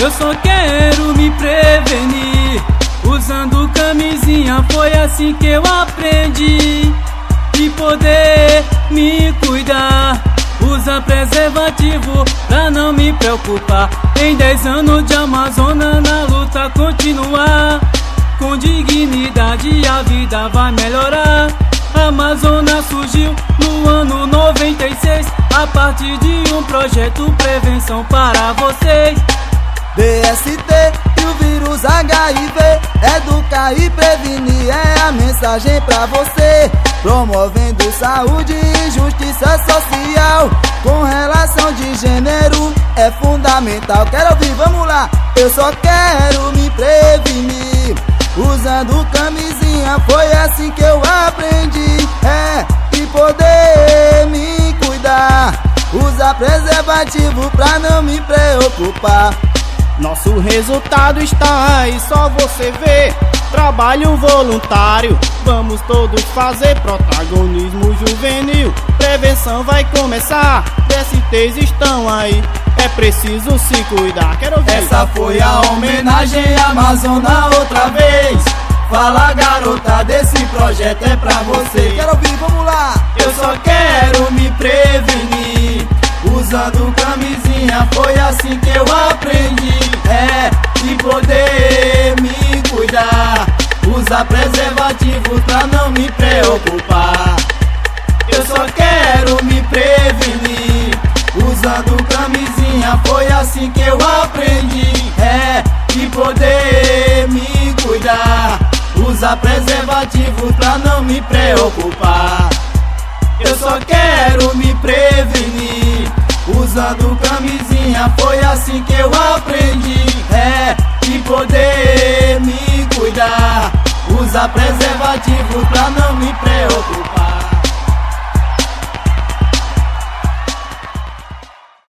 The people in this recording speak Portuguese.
Eu só quero me prevenir. Usando camisinha foi assim que eu aprendi. E poder me cuidar. Usa preservativo pra não me preocupar. Em 10 anos de Amazônia na luta continuar. Com dignidade a vida vai melhorar. Amazônia surgiu no ano 96 a partir de um projeto prevenção para vocês. DST e o vírus HIV, educar e prevenir é a mensagem pra você. Promovendo saúde e justiça social, com relação de gênero é fundamental. Quero ouvir, vamos lá. Eu só quero me prevenir, usando camisinha foi assim que eu aprendi. É, e poder me cuidar, usar preservativo pra não me preocupar. Nosso resultado está aí, só você vê. Trabalho voluntário, vamos todos fazer protagonismo juvenil. Prevenção vai começar, DSTs estão aí. É preciso se cuidar. Quero ver. Essa foi a homenagem à Amazônia outra vez. Fala garota, desse projeto é pra você. Quero ouvir, vamos lá. Eu só quero me prevenir. Usando camisinha foi assim que eu aprendi. Usar preservativo pra não me preocupar. Eu só quero me prevenir. Usando camisinha foi assim que eu aprendi. É, e poder me cuidar. Usar preservativo pra não me preocupar. Eu só quero me prevenir. Usando camisinha foi assim que eu aprendi. Usar preservativo pra não me preocupar.